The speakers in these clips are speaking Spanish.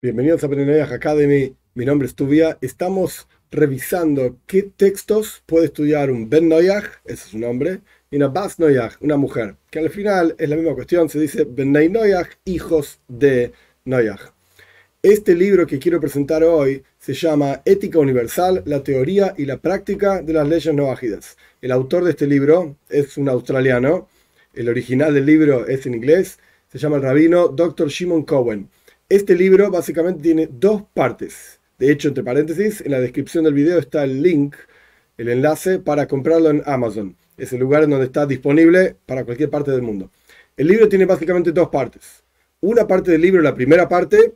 Bienvenidos a Benenoyah Academy. Mi nombre es Tuvia. Estamos revisando qué textos puede estudiar un Ben Noyah, ese es su nombre, y una Bas Noyah, una mujer, que al final es la misma cuestión, se dice Ben Noyah, hijos de Noyah. Este libro que quiero presentar hoy se llama Ética Universal, la teoría y la práctica de las leyes noajidas. El autor de este libro es un australiano, el original del libro es en inglés, se llama el rabino Dr. Shimon Cohen. Este libro básicamente tiene dos partes. De hecho, entre paréntesis, en la descripción del video está el link, el enlace para comprarlo en Amazon. Es el lugar en donde está disponible para cualquier parte del mundo. El libro tiene básicamente dos partes. Una parte del libro, la primera parte,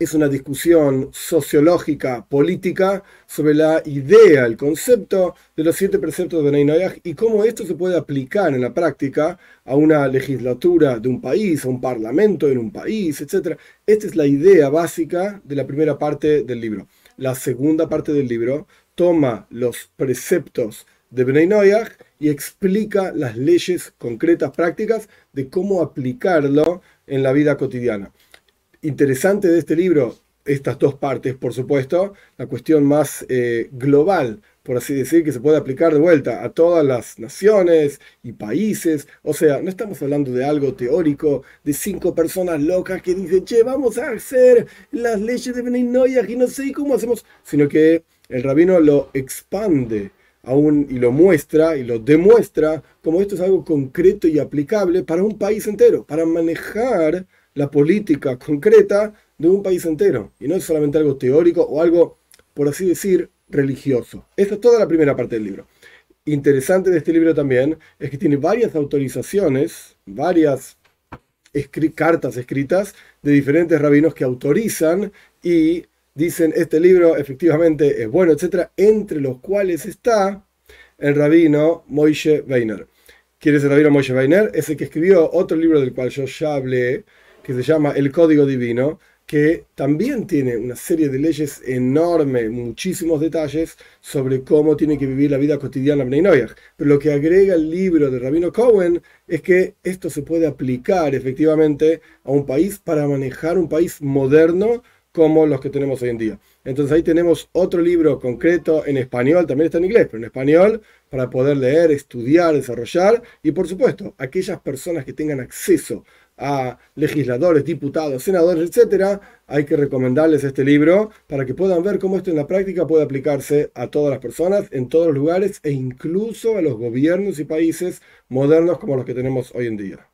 es una discusión sociológica, política, sobre la idea, el concepto de los siete preceptos de Benay y cómo esto se puede aplicar en la práctica a una legislatura de un país, a un parlamento en un país, etc. Esta es la idea básica de la primera parte del libro. La segunda parte del libro toma los preceptos de Benay y explica las leyes concretas, prácticas, de cómo aplicarlo en la vida cotidiana interesante de este libro, estas dos partes, por supuesto, la cuestión más eh, global, por así decir, que se puede aplicar de vuelta a todas las naciones y países. O sea, no estamos hablando de algo teórico, de cinco personas locas que dicen, che, vamos a hacer las leyes de Beninoya y no sé cómo hacemos, sino que el rabino lo expande aún y lo muestra y lo demuestra como esto es algo concreto y aplicable para un país entero, para manejar la política concreta de un país entero. Y no es solamente algo teórico o algo, por así decir, religioso. Esta es toda la primera parte del libro. Interesante de este libro también es que tiene varias autorizaciones, varias cartas escritas de diferentes rabinos que autorizan y dicen este libro efectivamente es bueno, etc. Entre los cuales está el rabino Moishe Weiner. ¿Quién es el rabino Moishe Weiner? Es el que escribió otro libro del cual yo ya hablé, que se llama El Código Divino, que también tiene una serie de leyes enormes, muchísimos detalles sobre cómo tiene que vivir la vida cotidiana Bnei Pero lo que agrega el libro de Rabino Cohen es que esto se puede aplicar efectivamente a un país para manejar un país moderno como los que tenemos hoy en día. Entonces ahí tenemos otro libro concreto en español, también está en inglés, pero en español para poder leer, estudiar, desarrollar y por supuesto aquellas personas que tengan acceso a legisladores, diputados, senadores, etcétera, hay que recomendarles este libro para que puedan ver cómo esto en la práctica puede aplicarse a todas las personas, en todos los lugares e incluso a los gobiernos y países modernos como los que tenemos hoy en día.